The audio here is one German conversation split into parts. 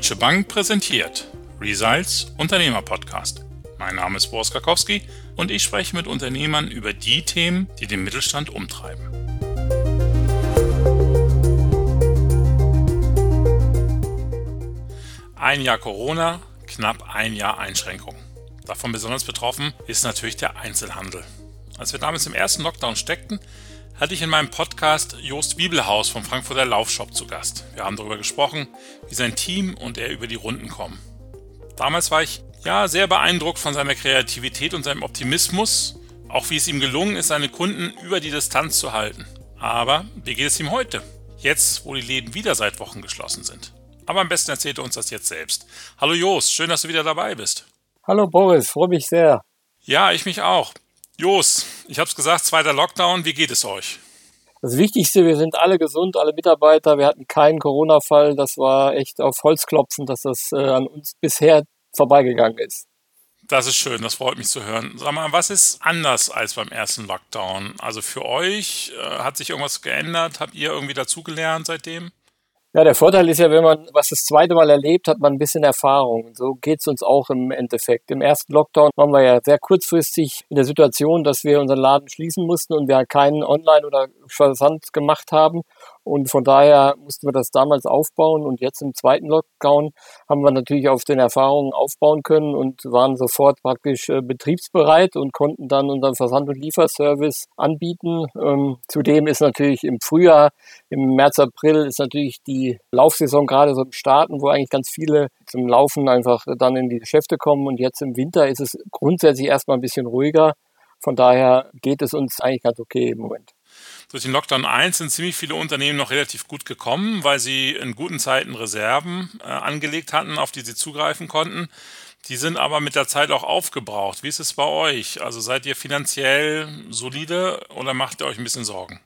Deutsche Bank präsentiert Results Unternehmer Podcast. Mein Name ist Boris Karkowski und ich spreche mit Unternehmern über die Themen, die den Mittelstand umtreiben. Ein Jahr Corona, knapp ein Jahr Einschränkung. Davon besonders betroffen ist natürlich der Einzelhandel. Als wir damals im ersten Lockdown steckten, hatte ich in meinem Podcast Jost Bibelhaus vom Frankfurter Laufshop zu Gast. Wir haben darüber gesprochen, wie sein Team und er über die Runden kommen. Damals war ich ja sehr beeindruckt von seiner Kreativität und seinem Optimismus, auch wie es ihm gelungen ist, seine Kunden über die Distanz zu halten. Aber wie geht es ihm heute? Jetzt, wo die Läden wieder seit Wochen geschlossen sind. Aber am besten erzählt er uns das jetzt selbst. Hallo Jost, schön, dass du wieder dabei bist. Hallo Boris, freue mich sehr. Ja, ich mich auch. Jos, ich habe es gesagt, zweiter Lockdown, wie geht es euch? Das Wichtigste, wir sind alle gesund, alle Mitarbeiter, wir hatten keinen Corona-Fall, das war echt auf Holz klopfen, dass das äh, an uns bisher vorbeigegangen ist. Das ist schön, das freut mich zu hören. Sag mal, was ist anders als beim ersten Lockdown? Also für euch, äh, hat sich irgendwas geändert? Habt ihr irgendwie dazugelernt seitdem? Ja, der Vorteil ist ja, wenn man was das zweite Mal erlebt, hat man ein bisschen Erfahrung. So geht's uns auch im Endeffekt. Im ersten Lockdown waren wir ja sehr kurzfristig in der Situation, dass wir unseren Laden schließen mussten und wir keinen Online- oder Versand gemacht haben. Und von daher mussten wir das damals aufbauen. Und jetzt im zweiten Lockdown haben wir natürlich auf den Erfahrungen aufbauen können und waren sofort praktisch äh, betriebsbereit und konnten dann unseren Versand- und Lieferservice anbieten. Ähm, zudem ist natürlich im Frühjahr, im März, April ist natürlich die Laufsaison gerade so im Starten, wo eigentlich ganz viele zum Laufen einfach dann in die Geschäfte kommen. Und jetzt im Winter ist es grundsätzlich erstmal ein bisschen ruhiger. Von daher geht es uns eigentlich ganz okay im Moment. Durch den Lockdown 1 sind ziemlich viele Unternehmen noch relativ gut gekommen, weil sie in guten Zeiten Reserven äh, angelegt hatten, auf die sie zugreifen konnten. Die sind aber mit der Zeit auch aufgebraucht. Wie ist es bei euch? Also seid ihr finanziell solide oder macht ihr euch ein bisschen Sorgen?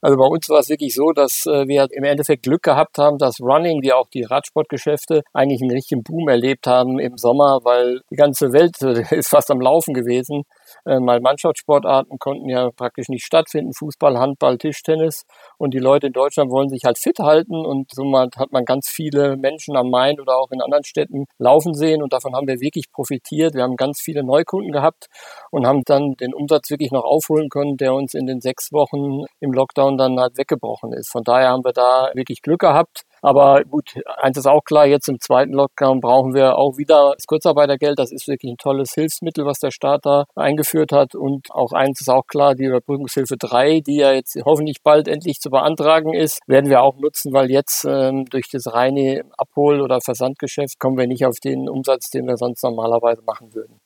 Also bei uns war es wirklich so, dass äh, wir im Endeffekt Glück gehabt haben, dass Running, wie auch die Radsportgeschäfte, eigentlich einen richtigen Boom erlebt haben im Sommer, weil die ganze Welt ist fast am Laufen gewesen. Äh, mal Mannschaftssportarten konnten ja praktisch nicht stattfinden, Fußball, Handball, Tischtennis. Und die Leute in Deutschland wollen sich halt fit halten und somit hat man ganz viele Menschen am Main oder auch in anderen Städten laufen sehen und davon haben wir wirklich profitiert. Wir haben ganz viele Neukunden gehabt und haben dann den Umsatz wirklich noch aufholen können, der uns in den sechs Wochen im Lockdown dann halt weggebrochen ist. Von daher haben wir da wirklich Glück gehabt. Aber gut, eins ist auch klar, jetzt im zweiten Lockdown brauchen wir auch wieder das Kurzarbeitergeld. Das ist wirklich ein tolles Hilfsmittel, was der Staat da eingeführt hat. Und auch eins ist auch klar, die Überbrückungshilfe 3, die ja jetzt hoffentlich bald endlich zu beantragen ist, werden wir auch nutzen, weil jetzt ähm, durch das reine Abhol- oder Versandgeschäft kommen wir nicht auf den Umsatz, den wir sonst normalerweise machen würden.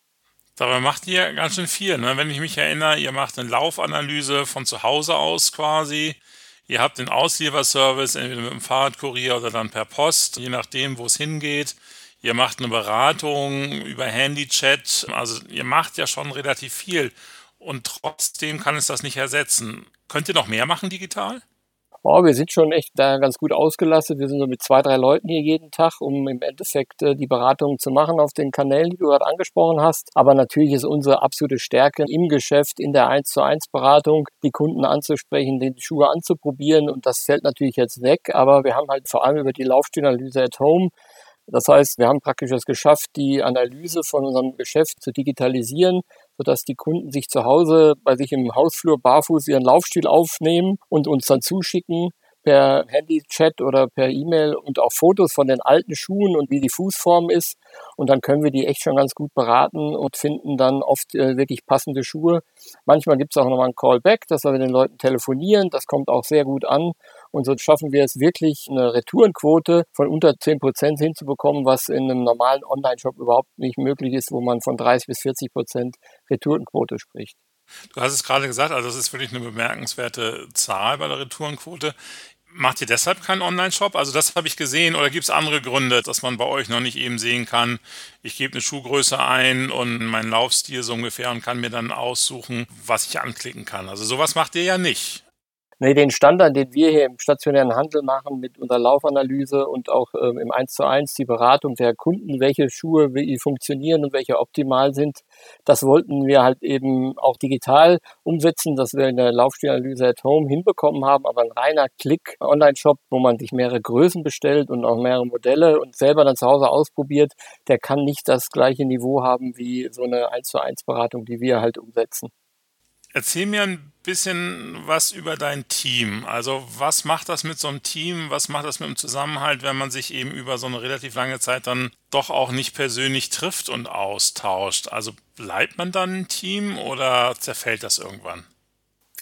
Dabei macht ihr ganz schön viel. Ne? Wenn ich mich erinnere, ihr macht eine Laufanalyse von zu Hause aus quasi. Ihr habt den Auslieferservice entweder mit dem Fahrradkurier oder dann per Post, je nachdem, wo es hingeht. Ihr macht eine Beratung über Handychat. Also ihr macht ja schon relativ viel. Und trotzdem kann es das nicht ersetzen. Könnt ihr noch mehr machen digital? Oh, wir sind schon echt da ganz gut ausgelastet. Wir sind so mit zwei, drei Leuten hier jeden Tag, um im Endeffekt äh, die Beratungen zu machen auf den Kanälen, die du gerade angesprochen hast. Aber natürlich ist unsere absolute Stärke im Geschäft, in der 1 zu 1 Beratung, die Kunden anzusprechen, die Schuhe anzuprobieren. Und das fällt natürlich jetzt weg. Aber wir haben halt vor allem über die Laufstilanalyse at Home das heißt, wir haben praktisch es geschafft, die Analyse von unserem Geschäft zu digitalisieren, sodass die Kunden sich zu Hause bei sich im Hausflur barfuß ihren Laufstil aufnehmen und uns dann zuschicken per Handy-Chat oder per E-Mail und auch Fotos von den alten Schuhen und wie die Fußform ist. Und dann können wir die echt schon ganz gut beraten und finden dann oft äh, wirklich passende Schuhe. Manchmal gibt es auch nochmal ein Callback, dass wir mit den Leuten telefonieren. Das kommt auch sehr gut an. Und so schaffen wir es wirklich, eine Retourenquote von unter 10 Prozent hinzubekommen, was in einem normalen Online-Shop überhaupt nicht möglich ist, wo man von 30 bis 40 Prozent Retourenquote spricht. Du hast es gerade gesagt, also das ist wirklich eine bemerkenswerte Zahl bei der Retourenquote. Macht ihr deshalb keinen Online-Shop? Also das habe ich gesehen. Oder gibt es andere Gründe, dass man bei euch noch nicht eben sehen kann, ich gebe eine Schuhgröße ein und meinen Laufstil so ungefähr und kann mir dann aussuchen, was ich anklicken kann. Also sowas macht ihr ja nicht. Nee, den Standard, den wir hier im stationären Handel machen mit unserer Laufanalyse und auch ähm, im 1 zu 1 die Beratung der Kunden, welche Schuhe wie funktionieren und welche optimal sind, das wollten wir halt eben auch digital umsetzen, dass wir in der Laufstilanalyse at Home hinbekommen haben, aber ein reiner Klick Online-Shop, wo man sich mehrere Größen bestellt und auch mehrere Modelle und selber dann zu Hause ausprobiert, der kann nicht das gleiche Niveau haben wie so eine 1 zu 1 Beratung, die wir halt umsetzen. Erzähl mir ein bisschen was über dein Team. Also was macht das mit so einem Team? Was macht das mit dem Zusammenhalt, wenn man sich eben über so eine relativ lange Zeit dann doch auch nicht persönlich trifft und austauscht? Also bleibt man dann ein Team oder zerfällt das irgendwann?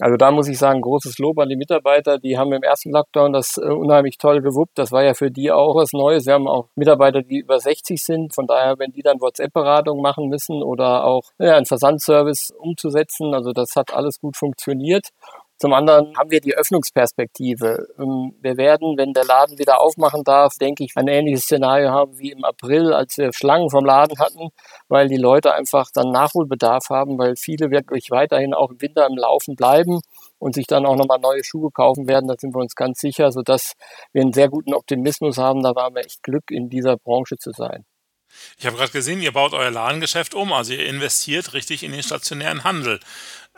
Also da muss ich sagen, großes Lob an die Mitarbeiter. Die haben im ersten Lockdown das äh, unheimlich toll gewuppt. Das war ja für die auch was Neues. Wir haben auch Mitarbeiter, die über 60 sind. Von daher, wenn die dann WhatsApp-Beratung machen müssen oder auch ja, einen Versandservice umzusetzen, also das hat alles gut funktioniert. Zum anderen haben wir die Öffnungsperspektive. Ähm, wir werden, wenn der Laden wieder aufmachen darf, denke ich, ein ähnliches Szenario haben wie im April, als wir Schlangen vom Laden hatten, weil die Leute einfach dann Nachholbedarf haben, weil viele wirklich weiterhin auch im Winter im Laufen bleiben und sich dann auch nochmal neue Schuhe kaufen werden. Da sind wir uns ganz sicher, sodass wir einen sehr guten Optimismus haben. Da waren wir echt Glück, in dieser Branche zu sein. Ich habe gerade gesehen, ihr baut euer Ladengeschäft um, also ihr investiert richtig in den stationären Handel.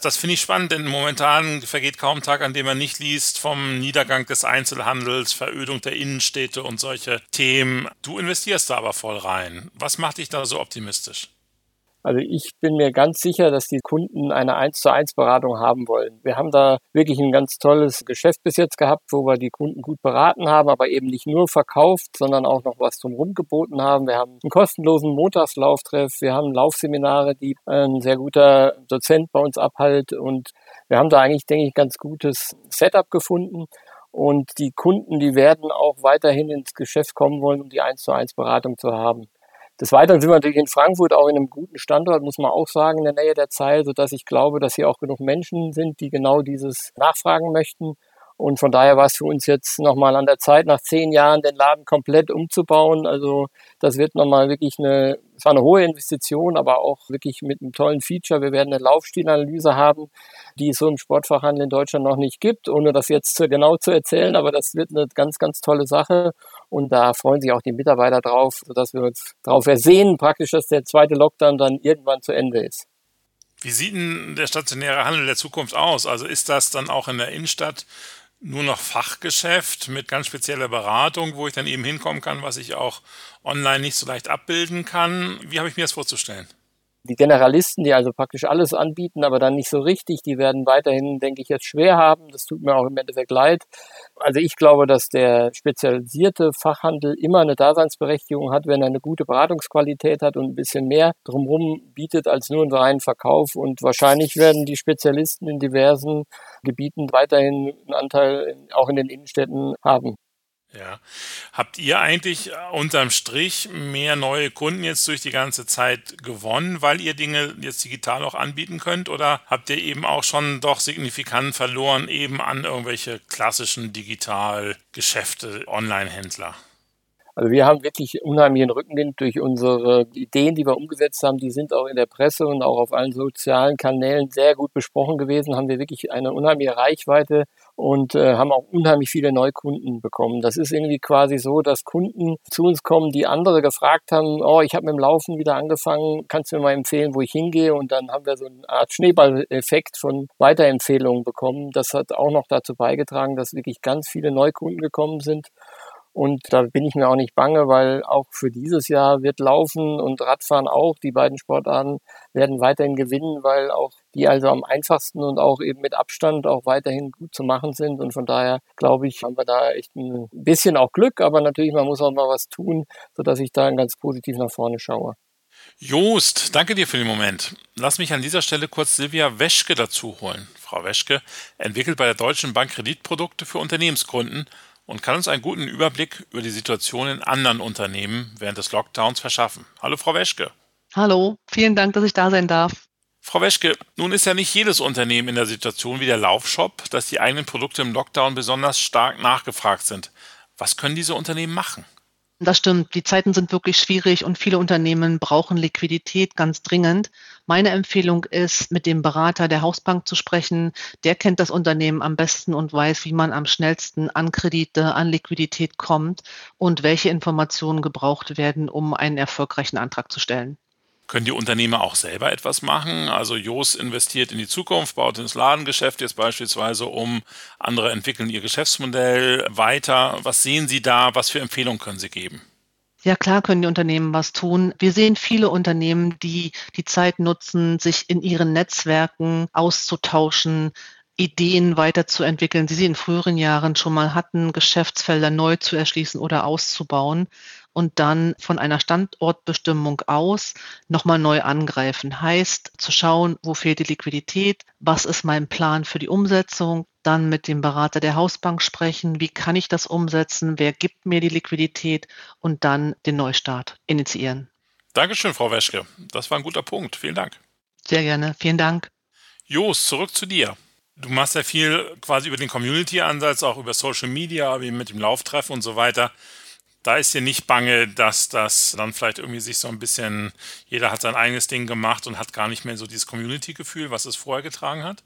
Das finde ich spannend, denn momentan vergeht kaum Tag, an dem man nicht liest vom Niedergang des Einzelhandels, Verödung der Innenstädte und solche Themen. Du investierst da aber voll rein. Was macht dich da so optimistisch? Also ich bin mir ganz sicher, dass die Kunden eine 1 zu 1 Beratung haben wollen. Wir haben da wirklich ein ganz tolles Geschäft bis jetzt gehabt, wo wir die Kunden gut beraten haben, aber eben nicht nur verkauft, sondern auch noch was zum geboten haben. Wir haben einen kostenlosen Montagslauftreff, wir haben Laufseminare, die ein sehr guter Dozent bei uns abhält und wir haben da eigentlich, denke ich, ganz gutes Setup gefunden. Und die Kunden, die werden auch weiterhin ins Geschäft kommen wollen, um die 1 zu 1 Beratung zu haben. Des Weiteren sind wir natürlich in Frankfurt auch in einem guten Standort, muss man auch sagen, in der Nähe der Zeit, sodass ich glaube, dass hier auch genug Menschen sind, die genau dieses nachfragen möchten. Und von daher war es für uns jetzt nochmal an der Zeit, nach zehn Jahren den Laden komplett umzubauen. Also das wird nochmal wirklich eine, es war eine hohe Investition, aber auch wirklich mit einem tollen Feature. Wir werden eine Laufstilanalyse haben, die es so im Sportfachhandel in Deutschland noch nicht gibt, ohne das jetzt genau zu erzählen. Aber das wird eine ganz, ganz tolle Sache. Und da freuen sich auch die Mitarbeiter drauf, sodass wir uns darauf ersehen, praktisch, dass der zweite Lockdown dann irgendwann zu Ende ist. Wie sieht denn der stationäre Handel der Zukunft aus? Also ist das dann auch in der Innenstadt nur noch Fachgeschäft mit ganz spezieller Beratung, wo ich dann eben hinkommen kann, was ich auch online nicht so leicht abbilden kann. Wie habe ich mir das vorzustellen? Die Generalisten, die also praktisch alles anbieten, aber dann nicht so richtig, die werden weiterhin, denke ich, jetzt schwer haben. Das tut mir auch im Endeffekt leid. Also ich glaube, dass der spezialisierte Fachhandel immer eine Daseinsberechtigung hat, wenn er eine gute Beratungsqualität hat und ein bisschen mehr drumherum bietet als nur einen reinen Verkauf. Und wahrscheinlich werden die Spezialisten in diversen Gebieten weiterhin einen Anteil auch in den Innenstädten haben. Ja. Habt ihr eigentlich unterm Strich mehr neue Kunden jetzt durch die ganze Zeit gewonnen, weil ihr Dinge jetzt digital auch anbieten könnt? Oder habt ihr eben auch schon doch signifikant verloren eben an irgendwelche klassischen Digitalgeschäfte, Online-Händler? Also wir haben wirklich unheimlichen Rückenwind durch unsere Ideen, die wir umgesetzt haben. Die sind auch in der Presse und auch auf allen sozialen Kanälen sehr gut besprochen gewesen. Haben wir wirklich eine unheimliche Reichweite und äh, haben auch unheimlich viele Neukunden bekommen. Das ist irgendwie quasi so, dass Kunden zu uns kommen, die andere gefragt haben, oh, ich habe mit dem Laufen wieder angefangen, kannst du mir mal empfehlen, wo ich hingehe? Und dann haben wir so eine Art Schneeballeffekt von Weiterempfehlungen bekommen. Das hat auch noch dazu beigetragen, dass wirklich ganz viele Neukunden gekommen sind. Und da bin ich mir auch nicht bange, weil auch für dieses Jahr wird Laufen und Radfahren auch, die beiden Sportarten werden weiterhin gewinnen, weil auch die also am einfachsten und auch eben mit Abstand auch weiterhin gut zu machen sind. Und von daher glaube ich, haben wir da echt ein bisschen auch Glück, aber natürlich, man muss auch mal was tun, sodass ich da ganz positiv nach vorne schaue. Joost, danke dir für den Moment. Lass mich an dieser Stelle kurz Silvia Weschke dazu holen. Frau Weschke entwickelt bei der Deutschen Bank Kreditprodukte für Unternehmenskunden und kann uns einen guten Überblick über die Situation in anderen Unternehmen während des Lockdowns verschaffen. Hallo, Frau Weschke. Hallo, vielen Dank, dass ich da sein darf. Frau Weschke, nun ist ja nicht jedes Unternehmen in der Situation wie der Laufshop, dass die eigenen Produkte im Lockdown besonders stark nachgefragt sind. Was können diese Unternehmen machen? Das stimmt. Die Zeiten sind wirklich schwierig und viele Unternehmen brauchen Liquidität ganz dringend. Meine Empfehlung ist, mit dem Berater der Hausbank zu sprechen. Der kennt das Unternehmen am besten und weiß, wie man am schnellsten an Kredite, an Liquidität kommt und welche Informationen gebraucht werden, um einen erfolgreichen Antrag zu stellen. Können die Unternehmer auch selber etwas machen? Also Jos investiert in die Zukunft, baut ins Ladengeschäft jetzt beispielsweise um, andere entwickeln ihr Geschäftsmodell weiter. Was sehen Sie da? Was für Empfehlungen können Sie geben? Ja, klar können die Unternehmen was tun. Wir sehen viele Unternehmen, die die Zeit nutzen, sich in ihren Netzwerken auszutauschen, Ideen weiterzuentwickeln, die sie in früheren Jahren schon mal hatten, Geschäftsfelder neu zu erschließen oder auszubauen und dann von einer Standortbestimmung aus nochmal neu angreifen. Heißt, zu schauen, wo fehlt die Liquidität, was ist mein Plan für die Umsetzung, dann mit dem Berater der Hausbank sprechen, wie kann ich das umsetzen, wer gibt mir die Liquidität und dann den Neustart initiieren. Dankeschön, Frau Weschke. Das war ein guter Punkt. Vielen Dank. Sehr gerne. Vielen Dank. Jos, zurück zu dir. Du machst ja viel quasi über den Community-Ansatz, auch über Social Media, wie mit dem Lauftreff und so weiter da ist dir nicht bange, dass das dann vielleicht irgendwie sich so ein bisschen, jeder hat sein eigenes Ding gemacht und hat gar nicht mehr so dieses Community-Gefühl, was es vorher getragen hat?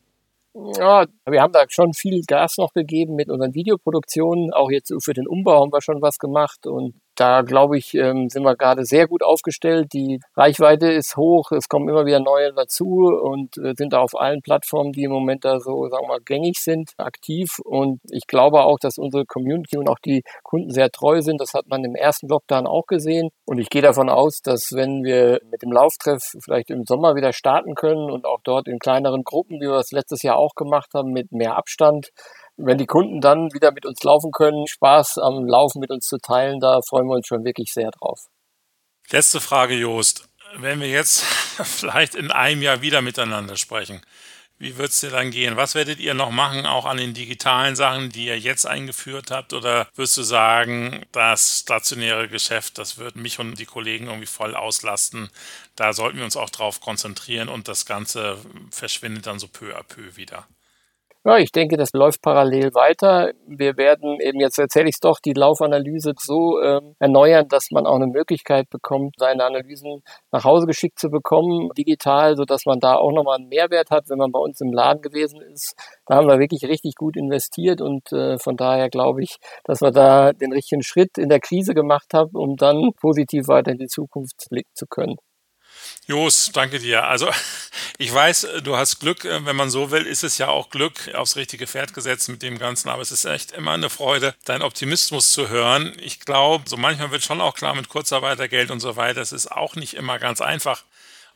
Ja, wir haben da schon viel Gas noch gegeben mit unseren Videoproduktionen. Auch jetzt für den Umbau haben wir schon was gemacht und da glaube ich, ähm, sind wir gerade sehr gut aufgestellt. Die Reichweite ist hoch, es kommen immer wieder neue dazu und äh, sind da auf allen Plattformen, die im Moment da so, sagen wir mal, gängig sind, aktiv. Und ich glaube auch, dass unsere Community und auch die Kunden sehr treu sind. Das hat man im ersten Lockdown auch gesehen. Und ich gehe davon aus, dass wenn wir mit dem Lauftreff vielleicht im Sommer wieder starten können und auch dort in kleineren Gruppen, wie wir es letztes Jahr auch gemacht haben, mit mehr Abstand, wenn die Kunden dann wieder mit uns laufen können, Spaß am Laufen mit uns zu teilen, da freuen wir uns schon wirklich sehr drauf. Letzte Frage, Joost. Wenn wir jetzt vielleicht in einem Jahr wieder miteinander sprechen, wie wird es dir dann gehen? Was werdet ihr noch machen, auch an den digitalen Sachen, die ihr jetzt eingeführt habt? Oder wirst du sagen, das stationäre Geschäft, das wird mich und die Kollegen irgendwie voll auslasten? Da sollten wir uns auch drauf konzentrieren und das Ganze verschwindet dann so peu à peu wieder. Ja, ich denke, das läuft parallel weiter. Wir werden eben, jetzt erzähle ich es doch, die Laufanalyse so ähm, erneuern, dass man auch eine Möglichkeit bekommt, seine Analysen nach Hause geschickt zu bekommen, digital, so dass man da auch nochmal einen Mehrwert hat, wenn man bei uns im Laden gewesen ist. Da haben wir wirklich richtig gut investiert und äh, von daher glaube ich, dass wir da den richtigen Schritt in der Krise gemacht haben, um dann positiv weiter in die Zukunft blicken zu können. Jos, danke dir. Also ich weiß, du hast Glück, äh, wenn man so will, ist es ja auch Glück aufs richtige Pferd gesetzt mit dem Ganzen, aber es ist echt immer eine Freude, deinen Optimismus zu hören. Ich glaube, so manchmal wird schon auch klar mit Kurzarbeitergeld und so weiter, es ist auch nicht immer ganz einfach,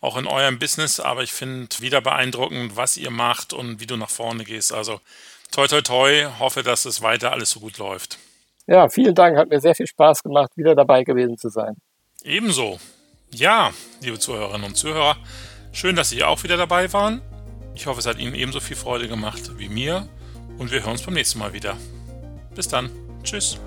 auch in eurem Business, aber ich finde wieder beeindruckend, was ihr macht und wie du nach vorne gehst. Also toi toi toi, hoffe, dass es weiter alles so gut läuft. Ja, vielen Dank, hat mir sehr viel Spaß gemacht, wieder dabei gewesen zu sein. Ebenso. Ja, liebe Zuhörerinnen und Zuhörer, schön, dass Sie auch wieder dabei waren. Ich hoffe, es hat Ihnen ebenso viel Freude gemacht wie mir und wir hören uns beim nächsten Mal wieder. Bis dann. Tschüss.